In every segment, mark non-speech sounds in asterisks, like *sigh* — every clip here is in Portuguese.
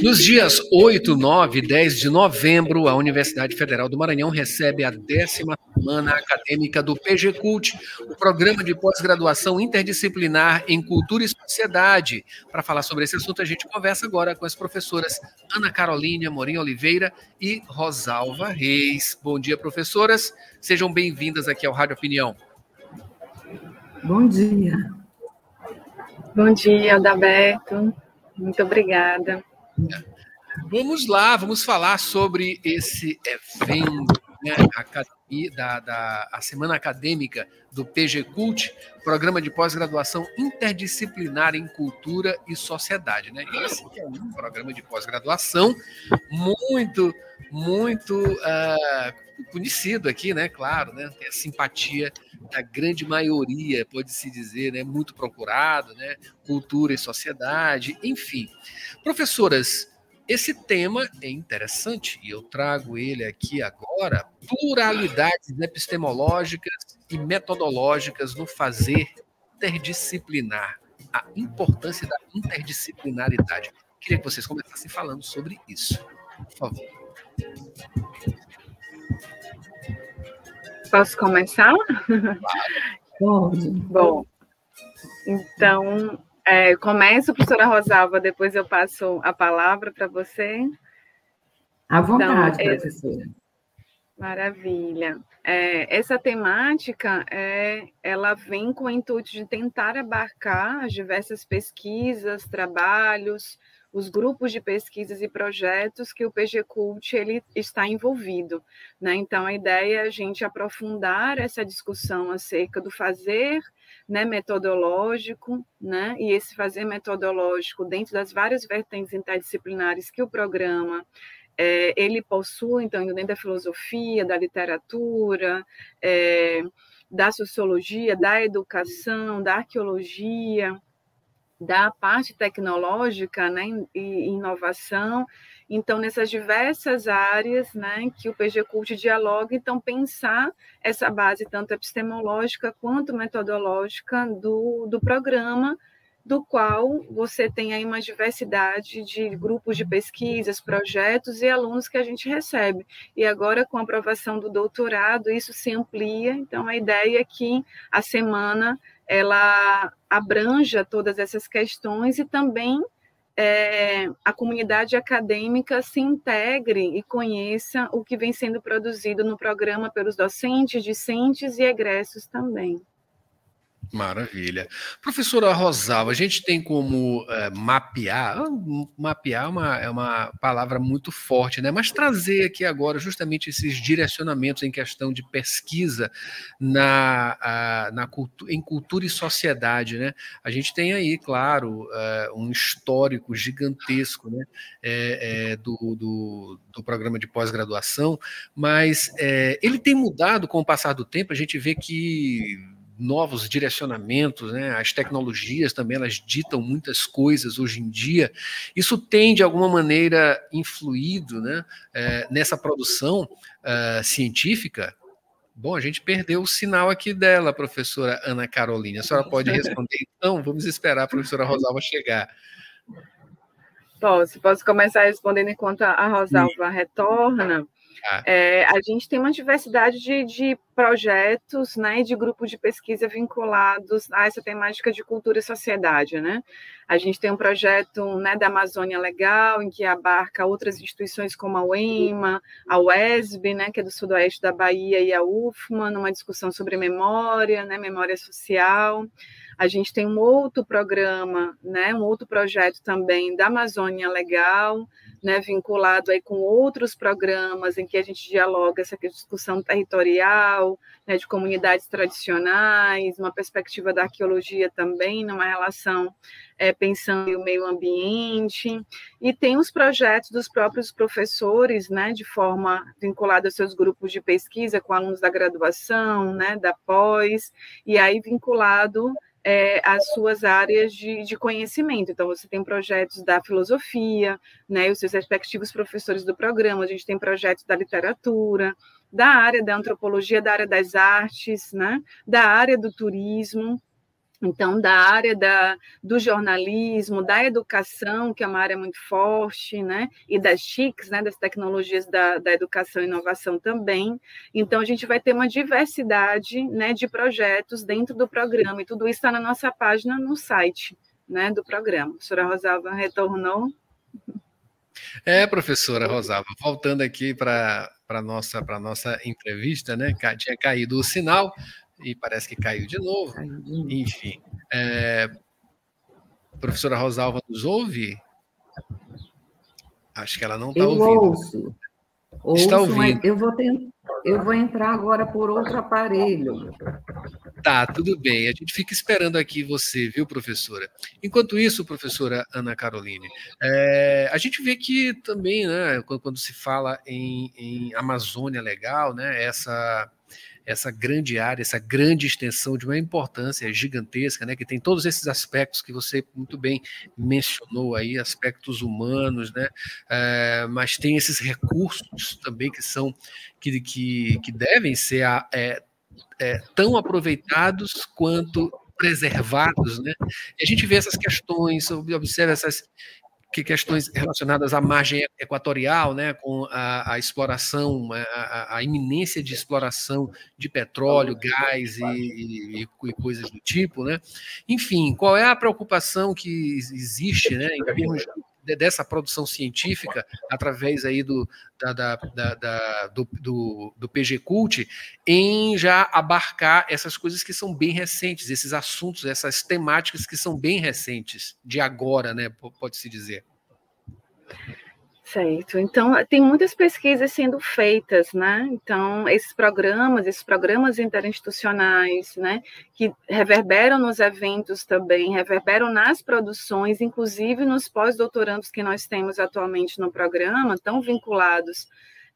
Nos dias 8, 9 e 10 de novembro, a Universidade Federal do Maranhão recebe a décima semana acadêmica do PG Cult, o programa de pós-graduação interdisciplinar em cultura e sociedade. Para falar sobre esse assunto, a gente conversa agora com as professoras Ana Carolina Morim Oliveira e Rosalva Reis. Bom dia, professoras. Sejam bem-vindas aqui ao Rádio Opinião. Bom dia. Bom dia, Adalberto. Muito obrigada. Vamos lá, vamos falar sobre esse evento, né, a, da, da, a Semana Acadêmica do PG Cult, Programa de Pós-Graduação Interdisciplinar em Cultura e Sociedade. Né? Esse é um programa de pós-graduação muito, muito uh, conhecido aqui, né? Claro, né? Tem a simpatia da grande maioria, pode-se dizer, né? Muito procurado, né? Cultura e sociedade, enfim. Professoras, esse tema é interessante e eu trago ele aqui agora. Pluralidades epistemológicas e metodológicas no fazer interdisciplinar. A importância da interdisciplinaridade. Queria que vocês começassem falando sobre isso. Por favor. Posso começar? Pode. *laughs* Bom, então, é, começo, professora Rosalva, depois eu passo a palavra para você. À vontade, então, é, professora. Maravilha. É, essa temática, é, ela vem com o intuito de tentar abarcar as diversas pesquisas, trabalhos, os grupos de pesquisas e projetos que o PG Cult ele está envolvido. Né? Então, a ideia é a gente aprofundar essa discussão acerca do fazer né, metodológico, né, e esse fazer metodológico dentro das várias vertentes interdisciplinares que o programa é, ele possui, então, dentro da filosofia, da literatura, é, da sociologia, da educação, da arqueologia, da parte tecnológica né, e inovação. Então, nessas diversas áreas né, que o PG Cult dialoga, então, pensar essa base tanto epistemológica quanto metodológica do, do programa, do qual você tem aí uma diversidade de grupos de pesquisas, projetos e alunos que a gente recebe. E agora, com a aprovação do doutorado, isso se amplia. Então, a ideia é que a semana ela abranja todas essas questões e também é, a comunidade acadêmica se integre e conheça o que vem sendo produzido no programa pelos docentes, discentes e egressos também. Maravilha. Professora Rosalva, a gente tem como é, mapear, ah, mapear é uma, é uma palavra muito forte, né? Mas trazer aqui agora justamente esses direcionamentos em questão de pesquisa na, a, na cultu em cultura e sociedade, né? A gente tem aí, claro, é, um histórico gigantesco né? É, é, do, do, do, programa de pós-graduação, mas é, ele tem mudado com o passar do tempo, a gente vê que novos direcionamentos, né? as tecnologias também elas ditam muitas coisas hoje em dia. Isso tem, de alguma maneira, influído né? É, nessa produção uh, científica? Bom, a gente perdeu o sinal aqui dela, professora Ana Carolina. A senhora pode responder, então? Vamos esperar a professora Rosalva chegar. Posso, posso começar respondendo enquanto a Rosalva retorna. Ah. É, a gente tem uma diversidade de, de projetos né, de grupos de pesquisa vinculados a essa temática de cultura e sociedade. Né? A gente tem um projeto né, da Amazônia Legal, em que abarca outras instituições como a UEMA, a UESB, né, que é do sudoeste da Bahia, e a UFMA, numa discussão sobre memória, né, memória social. A gente tem um outro programa, né, um outro projeto também da Amazônia Legal, né, vinculado aí com outros programas em que a gente dialoga essa discussão territorial, né, de comunidades tradicionais, uma perspectiva da arqueologia também, numa relação é, pensando no meio ambiente, e tem os projetos dos próprios professores, né, de forma vinculada aos seus grupos de pesquisa com alunos da graduação, né, da pós, e aí vinculado é, as suas áreas de, de, conhecimento. Então, você tem projetos da filosofia, né, os seus respectivos professores do programa, a gente tem projetos da literatura, da área da antropologia, da área das artes, né, da área do turismo, então, da área da, do jornalismo, da educação, que é uma área muito forte, né? E das TICs, né? Das tecnologias da, da educação e inovação também. Então, a gente vai ter uma diversidade né, de projetos dentro do programa, e tudo isso está na nossa página no site né, do programa. A professora Rosalva retornou. É, professora Rosalva, voltando aqui para a nossa, nossa entrevista, né? Tinha caído o sinal, e parece que caiu de novo. Enfim. É, professora Rosalva nos ouve? Acho que ela não está ouvindo. Ouço. Está ouvindo. Eu vou, tentar, eu vou entrar agora por outro aparelho. Tá, tudo bem. A gente fica esperando aqui você, viu, professora? Enquanto isso, professora Ana Caroline, é, a gente vê que também, né, quando, quando se fala em, em Amazônia Legal, né, essa essa grande área, essa grande extensão de uma importância gigantesca, né, que tem todos esses aspectos que você muito bem mencionou aí, aspectos humanos, né, é, mas tem esses recursos também que são que, que, que devem ser é, é, tão aproveitados quanto preservados, né? E a gente vê essas questões, observa essas que questões relacionadas à margem equatorial, né, com a, a exploração, a, a, iminência de exploração de petróleo, gás e, e, e, coisas do tipo, né? Enfim, qual é a preocupação que existe, né, em termos dessa produção científica através aí do, da, da, da, da do, do, do, PG Cult em já abarcar essas coisas que são bem recentes, esses assuntos, essas temáticas que são bem recentes, de agora, né, pode-se dizer. Certo. Então, tem muitas pesquisas sendo feitas, né? Então, esses programas, esses programas interinstitucionais, né, que reverberam nos eventos também, reverberam nas produções, inclusive nos pós-doutorandos que nós temos atualmente no programa, estão vinculados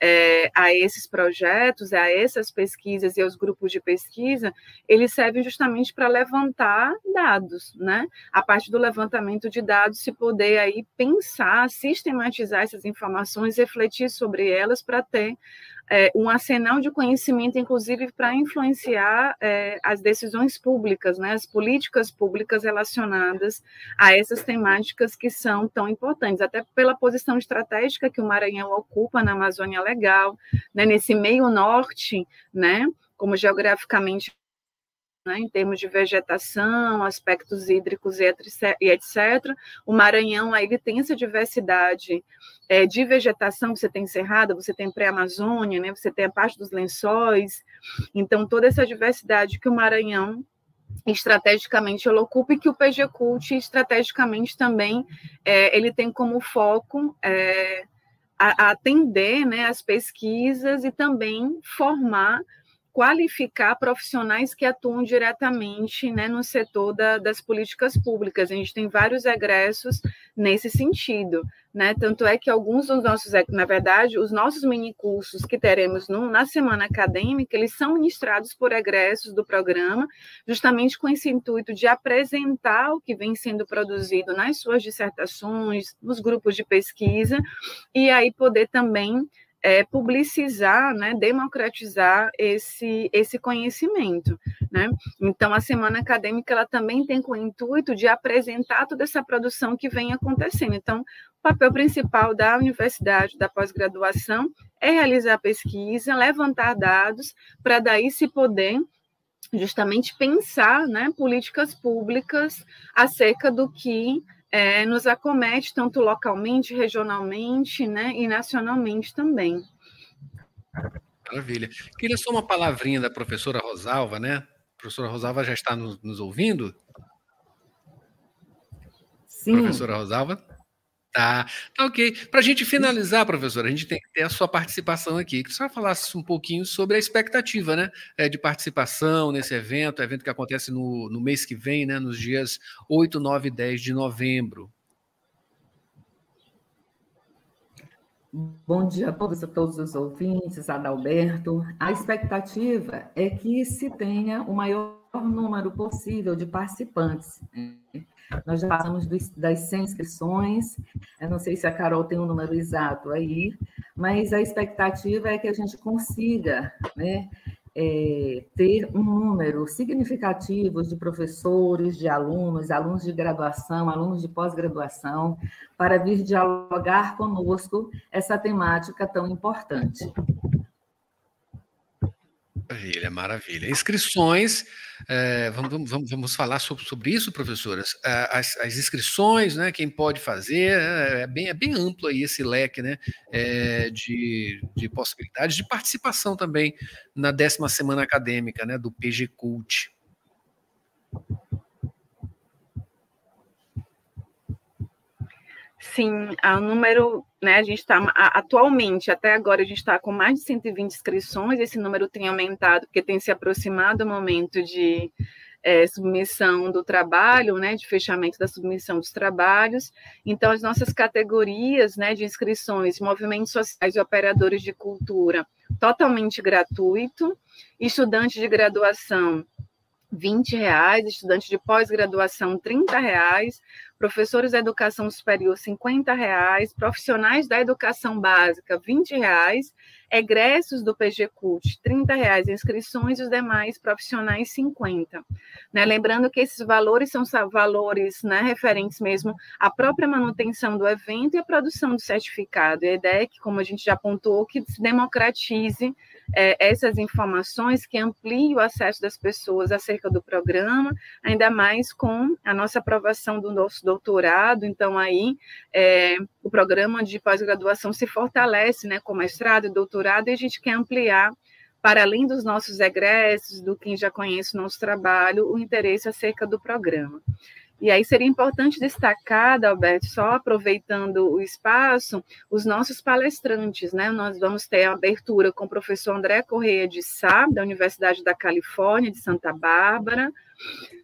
é, a esses projetos, a essas pesquisas e aos grupos de pesquisa, eles servem justamente para levantar dados, né? A partir do levantamento de dados, se poder aí pensar, sistematizar essas informações, refletir sobre elas para ter é, um arsenal de conhecimento, inclusive, para influenciar é, as decisões públicas, né, as políticas públicas relacionadas a essas temáticas que são tão importantes, até pela posição estratégica que o Maranhão ocupa na Amazônia Legal, né, nesse meio norte, né, como geograficamente né, em termos de vegetação, aspectos hídricos e etc. O Maranhão aí ele tem essa diversidade é, de vegetação, você tem cerrada, você tem pré-amazônia, né, você tem a parte dos lençóis, então toda essa diversidade que o Maranhão estrategicamente ele ocupa e que o PG Cult estrategicamente também é, ele tem como foco é, a, a atender né, as pesquisas e também formar qualificar profissionais que atuam diretamente né, no setor da, das políticas públicas. A gente tem vários egressos nesse sentido. Né? Tanto é que alguns dos nossos, na verdade, os nossos minicursos que teremos no, na semana acadêmica, eles são ministrados por egressos do programa, justamente com esse intuito de apresentar o que vem sendo produzido nas suas dissertações, nos grupos de pesquisa, e aí poder também é, publicizar, né, democratizar esse, esse conhecimento. Né? Então, a Semana Acadêmica ela também tem com o intuito de apresentar toda essa produção que vem acontecendo. Então, o papel principal da universidade, da pós-graduação, é realizar pesquisa, levantar dados, para daí se poder justamente pensar né, políticas públicas acerca do que é, nos acomete tanto localmente, regionalmente, né, e nacionalmente também. Maravilha. Queria só uma palavrinha da professora Rosalva, né? A professora Rosalva já está nos, nos ouvindo? Sim. Professora Rosalva? Tá, tá ok. Para a gente finalizar, professora, a gente tem que ter a sua participação aqui. Que você falasse um pouquinho sobre a expectativa né, é, de participação nesse evento, evento que acontece no, no mês que vem, né, nos dias 8, 9 e 10 de novembro. Bom dia a todos, a todos os ouvintes, Adalberto. A expectativa é que se tenha o maior número possível de participantes. Né? Nós já passamos das 100 inscrições, eu não sei se a Carol tem um número exato aí, mas a expectativa é que a gente consiga né, é, ter um número significativo de professores, de alunos, alunos de graduação, alunos de pós-graduação, para vir dialogar conosco essa temática tão importante. Maravilha, maravilha. Inscrições, é, vamos, vamos, vamos falar sobre, sobre isso, professoras. Eh, as, as, inscrições, né? Quem pode fazer, é, é bem, é bem amplo aí esse leque né, é, de, de possibilidades de participação também na décima semana acadêmica né, do PG Cult. Sim, o número, né, a gente está, atualmente, até agora, a gente está com mais de 120 inscrições, esse número tem aumentado, porque tem se aproximado o momento de é, submissão do trabalho, né, de fechamento da submissão dos trabalhos, então as nossas categorias, né, de inscrições, movimentos sociais e operadores de cultura, totalmente gratuito, estudantes de graduação, 20 reais, estudantes de pós-graduação, 30 reais, professores da educação superior, 50 reais, profissionais da educação básica, 20 reais, egressos do PG Cult, 30 reais inscrições e os demais profissionais, 50. Né? Lembrando que esses valores são valores né, referentes mesmo à própria manutenção do evento e à produção do certificado. E a ideia é que, como a gente já apontou, que se democratize é, essas informações, que amplie o acesso das pessoas acerca do programa, ainda mais com a nossa aprovação do nosso doutorado, então aí é, o programa de pós-graduação se fortalece, né, com mestrado e doutorado, e a gente quer ampliar para além dos nossos egressos, do quem já conhece o nosso trabalho, o interesse acerca do programa. E aí seria importante destacar, Alberto, só aproveitando o espaço, os nossos palestrantes, né? Nós vamos ter a abertura com o professor André Correia de Sá, da Universidade da Califórnia, de Santa Bárbara.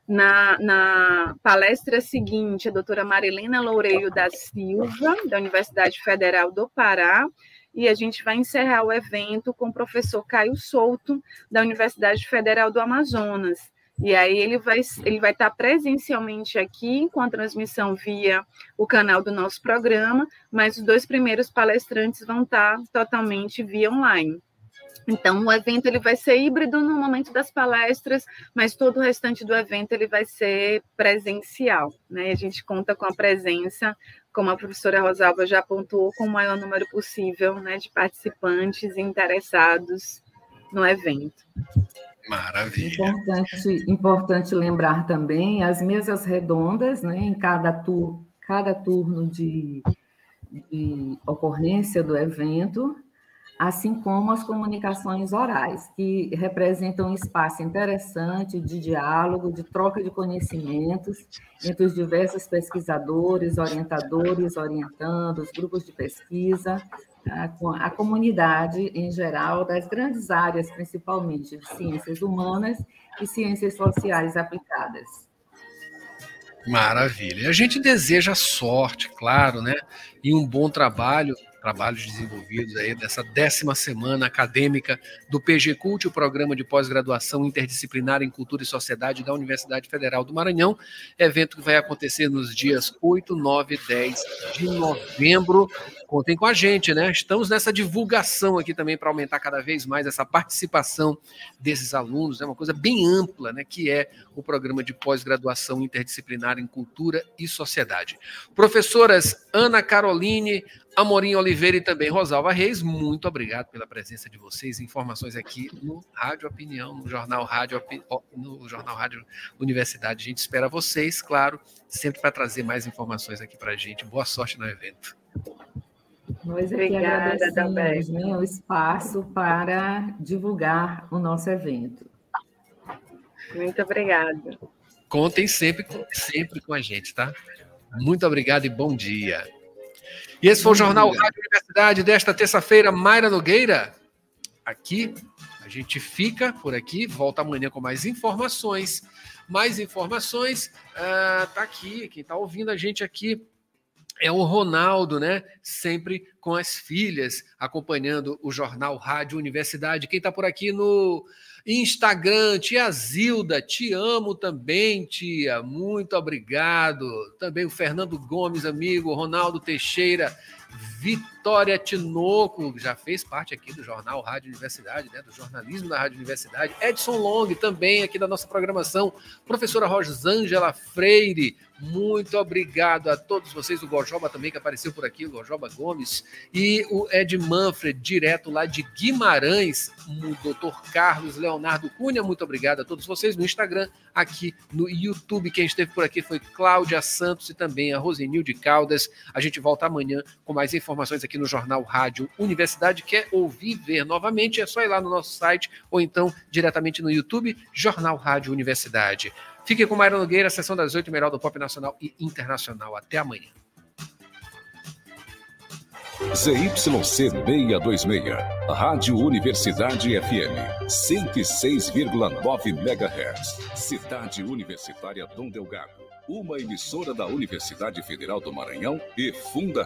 Na, na palestra seguinte, a doutora Marilena Loureiro da Silva, da Universidade Federal do Pará, e a gente vai encerrar o evento com o professor Caio Souto, da Universidade Federal do Amazonas. E aí ele vai, ele vai estar presencialmente aqui com a transmissão via o canal do nosso programa, mas os dois primeiros palestrantes vão estar totalmente via online. Então, o evento ele vai ser híbrido no momento das palestras, mas todo o restante do evento ele vai ser presencial. Né? A gente conta com a presença, como a professora Rosalba já apontou, com o maior número possível né, de participantes interessados no evento. Maravilha. Importante, importante lembrar também as mesas redondas, né, em cada, tur, cada turno de, de ocorrência do evento, assim como as comunicações orais, que representam um espaço interessante de diálogo, de troca de conhecimentos entre os diversos pesquisadores, orientadores, orientandos, grupos de pesquisa, a, a comunidade em geral das grandes áreas, principalmente de ciências humanas e ciências sociais aplicadas. Maravilha. A gente deseja sorte, claro, né? E um bom trabalho trabalhos desenvolvidos aí dessa décima semana acadêmica do PG Cult, o programa de pós-graduação interdisciplinar em cultura e sociedade da Universidade Federal do Maranhão, evento que vai acontecer nos dias 8, 9 e 10 de novembro. Contem com a gente, né? Estamos nessa divulgação aqui também para aumentar cada vez mais essa participação desses alunos, é né? uma coisa bem ampla, né? Que é o programa de pós-graduação interdisciplinar em cultura e sociedade. Professoras Ana Caroline, Amorim Oliveira e também Rosalva Reis, muito obrigado pela presença de vocês, informações aqui no Rádio Opinião, no Jornal Rádio, no Jornal Rádio Universidade. A gente espera vocês, claro, sempre para trazer mais informações aqui para a gente. Boa sorte no evento. Nós Obrigada, agradecemos né, o espaço para divulgar o nosso evento. Muito obrigada. Contem sempre, sempre com a gente, tá? Muito obrigado e bom dia. E esse foi o Jornal Rádio Universidade desta terça-feira. Mayra Nogueira, aqui. A gente fica por aqui, volta amanhã com mais informações. Mais informações, uh, tá aqui. Quem está ouvindo a gente aqui é o Ronaldo, né? Sempre com as filhas, acompanhando o Jornal Rádio Universidade. Quem está por aqui no Instagram, tia Zilda, te amo também, tia. Muito obrigado. Também o Fernando Gomes, amigo, Ronaldo Teixeira, Vitória Tinoco, já fez parte aqui do Jornal Rádio Universidade, né, do jornalismo da Rádio Universidade. Edson Long, também aqui da nossa programação. Professora Rosângela Freire, muito obrigado a todos vocês. O Gojoba também, que apareceu por aqui, o Gojoba Gomes. E o Ed Manfred, direto lá de Guimarães. O doutor Carlos Leonardo Cunha, muito obrigado a todos vocês. No Instagram, aqui no YouTube, quem esteve por aqui foi Cláudia Santos e também a Rosenilde Caldas. A gente volta amanhã com mais informações aqui no Jornal Rádio Universidade. Quer ouvir, ver novamente? É só ir lá no nosso site ou então diretamente no YouTube, Jornal Rádio Universidade. Fique com Mayra Nogueira, sessão das oito, melhor do pop nacional e internacional. Até amanhã. ZYC 626, Rádio Universidade FM, 106,9 MHz, Cidade Universitária Dom Delgado, uma emissora da Universidade Federal do Maranhão e Fundação.